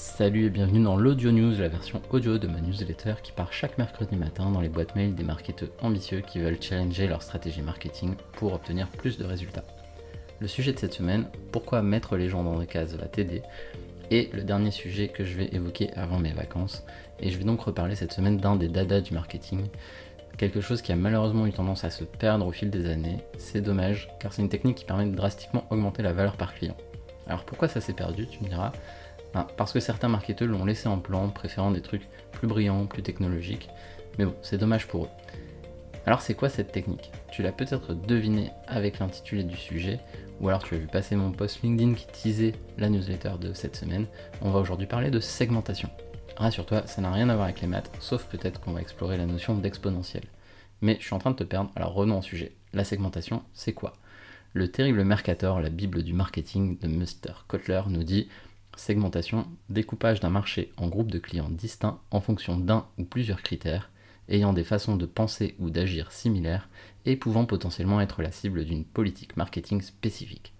Salut et bienvenue dans l'Audio News, la version audio de ma newsletter qui part chaque mercredi matin dans les boîtes mail des marketeurs ambitieux qui veulent challenger leur stratégie marketing pour obtenir plus de résultats. Le sujet de cette semaine, pourquoi mettre les gens dans des cases va t'aider, et le dernier sujet que je vais évoquer avant mes vacances, et je vais donc reparler cette semaine d'un des dadas du marketing, quelque chose qui a malheureusement eu tendance à se perdre au fil des années, c'est dommage car c'est une technique qui permet de drastiquement augmenter la valeur par client. Alors pourquoi ça s'est perdu, tu me diras Parce que certains marketeurs l'ont laissé en plan, préférant des trucs plus brillants, plus technologiques. Mais bon, c'est dommage pour eux. Alors c'est quoi cette technique? Tu l'as peut-être deviné avec l'intitulé du sujet, ou alors tu as vu passer mon post LinkedIn qui teasait la newsletter de cette semaine. On va aujourd'hui parler de segmentation. Rassure-toi, ça n'a rien à voir avec les maths, sauf peut-être qu'on va explorer la notion d'exponentiel. Mais je suis en train de te perdre, alors revenons au sujet. La segmentation, c'est quoi? Le terrible Mercator, la Bible du marketing de Mr. Kotler, nous dit segmentation, découpage d'un marché en groupes de clients distincts en fonction d'un ou plusieurs critères, ayant des façons de penser ou d'agir similaires et pouvant potentiellement être la cible d'une politique marketing spécifique.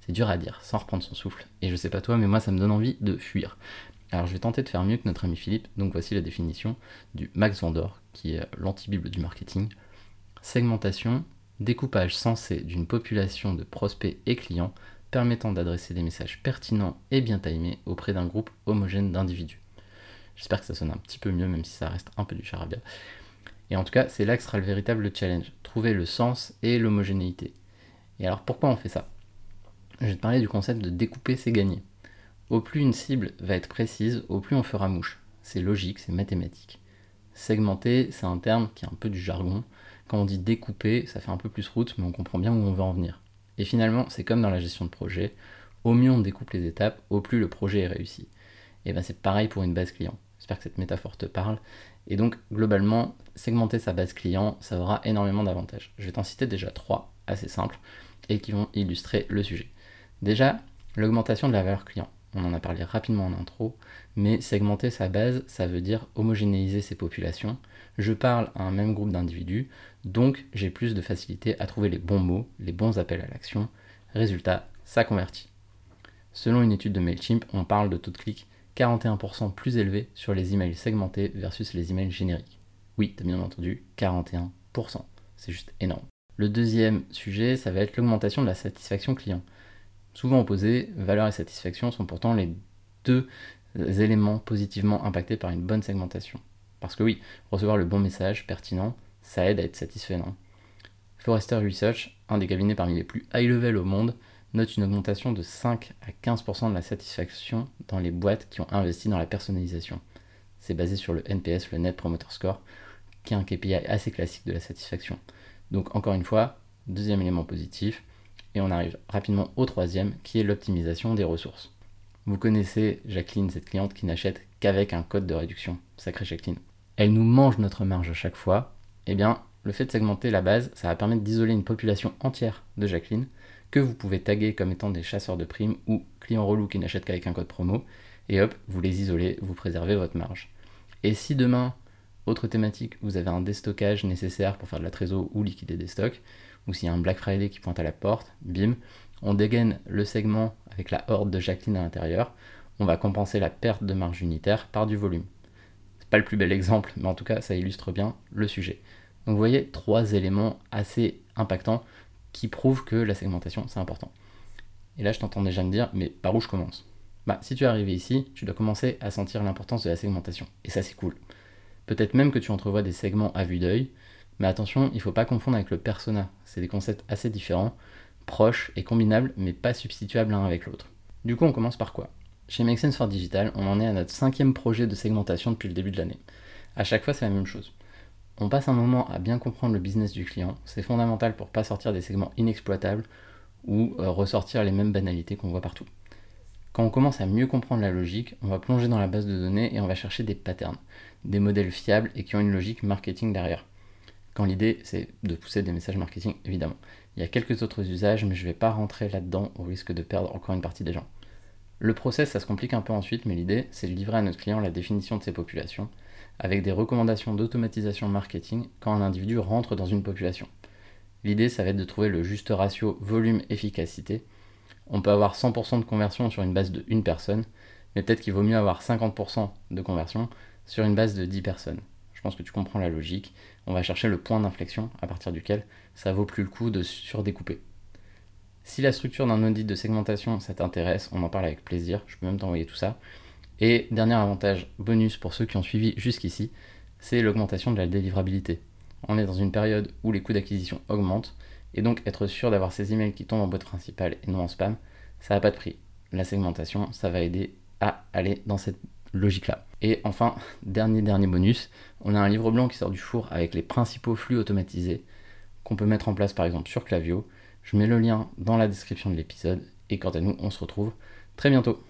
C'est dur à dire, sans reprendre son souffle. Et je sais pas toi, mais moi ça me donne envie de fuir. Alors je vais tenter de faire mieux que notre ami Philippe, donc voici la définition du Max Vendor, qui est l'anti-bible du marketing. Segmentation, découpage sensé d'une population de prospects et clients permettant d'adresser des messages pertinents et bien timés auprès d'un groupe homogène d'individus. J'espère que ça sonne un petit peu mieux, même si ça reste un peu du charabia. Et en tout cas, c'est là que sera le véritable challenge, trouver le sens et l'homogénéité. Et alors pourquoi on fait ça? Je vais te parler du concept de découper, c'est gagner. Au plus une cible va être précise, au plus on fera mouche. C'est logique, c'est mathématique. Segmenter, c'est un terme qui est un peu du jargon, quand on dit découper, ça fait un peu plus route, mais on comprend bien où on veut en venir. Et finalement, c'est comme dans la gestion de projet, au mieux on découpe les étapes, au plus le projet est réussi. Et bien c'est pareil pour une base client. J'espère que cette métaphore te parle. Et donc globalement, segmenter sa base client, ça aura énormément d'avantages. Je vais t'en citer déjà trois, assez simples, et qui vont illustrer le sujet. Déjà, l'augmentation de la valeur client. On en a parlé rapidement en intro, mais segmenter sa base, ça veut dire homogénéiser ses populations. Je parle à un même groupe d'individus, donc j'ai plus de facilité à trouver les bons mots, les bons appels à l'action. Résultat, ça convertit. Selon une étude de MailChimp, on parle de taux de clic 41% plus élevé sur les emails segmentés versus les emails génériques. Oui, t'as bien entendu, 41%. C'est juste énorme. Le deuxième sujet, ça va être l'augmentation de la satisfaction client. Souvent opposés, valeur et satisfaction sont pourtant les deux éléments positivement impactés par une bonne segmentation. Parce que oui, recevoir le bon message pertinent, ça aide à être satisfait, non? Forrester Research, un des cabinets parmi les plus high level au monde, note une augmentation de 5 à 15% de la satisfaction dans les boîtes qui ont investi dans la personnalisation. C'est basé sur le NPS, le Net Promoter Score, qui est un KPI assez classique de la satisfaction. Donc encore une fois, deuxième élément positif, et on arrive rapidement au troisième, qui est l'optimisation des ressources. Vous connaissez Jacqueline, cette cliente qui n'achète qu'avec un code de réduction. Sacré Jacqueline elle nous mange notre marge à chaque fois, eh bien, le fait de segmenter la base, ça va permettre d'isoler une population entière de Jacqueline, que vous pouvez taguer comme étant des chasseurs de primes ou clients relous qui n'achètent qu'avec un code promo, et hop, vous les isolez, vous préservez votre marge. Et si demain, autre thématique, vous avez un déstockage nécessaire pour faire de la trésor ou liquider des stocks, ou s'il y a un Black Friday qui pointe à la porte, bim, on dégaine le segment avec la horde de Jacqueline à l'intérieur, on va compenser la perte de marge unitaire par du volume le plus bel exemple, mais en tout cas, ça illustre bien le sujet. Donc vous voyez trois éléments assez impactants qui prouvent que la segmentation, c'est important. Et là, je t'entends déjà me dire, mais par où je commence? Bah, si tu es arrivé ici, tu dois commencer à sentir l'importance de la segmentation. Et ça, c'est cool. Peut-être même que tu entrevois des segments à vue d'œil, mais attention, il ne faut pas confondre avec le persona. C'est des concepts assez différents, proches et combinables, mais pas substituables l'un avec l'autre. Du coup, on commence par quoi? Chez Make for Digital, on en est à notre cinquième projet de segmentation depuis le début de l'année. À chaque fois, c'est la même chose. On passe un moment à bien comprendre le business du client, c'est fondamental pour pas sortir des segments inexploitables ou euh, ressortir les mêmes banalités qu'on voit partout. Quand on commence à mieux comprendre la logique, on va plonger dans la base de données et on va chercher des patterns, des modèles fiables et qui ont une logique marketing derrière. Quand l'idée c'est de pousser des messages marketing, évidemment. Il y a quelques autres usages, mais je ne vais pas rentrer là-dedans au risque de perdre encore une partie des gens. Le process, ça se complique un peu ensuite, mais l'idée, c'est de livrer à notre client la définition de ses populations, avec des recommandations d'automatisation marketing quand un individu rentre dans une population. L'idée, ça va être de trouver le juste ratio volume-efficacité. On peut avoir 100% de conversion sur une base de une personne, mais peut-être qu'il vaut mieux avoir 50% de conversion sur une base de 10 personnes. Pense que tu comprends la logique. On va chercher le point d'inflexion à partir duquel ça vaut plus le coup de surdécouper. Si la structure d'un audit de segmentation, ça t'intéresse, on en parle avec plaisir, je peux même t'envoyer tout ça. Et dernier avantage bonus pour ceux qui ont suivi jusqu'ici, c'est l'augmentation de la délivrabilité. On est dans une période où les coûts d'acquisition augmentent, et donc être sûr d'avoir ces emails qui tombent en boîte principale et non en spam, ça n'a pas de prix. La segmentation, ça va aider à aller dans cette logique-là. Et enfin, dernier dernier bonus, on a un livre blanc qui sort du four avec les principaux flux automatisés qu'on peut mettre en place par exemple sur Clavio. Je mets le lien dans la description de l'épisode et quant à nous, on se retrouve très bientôt.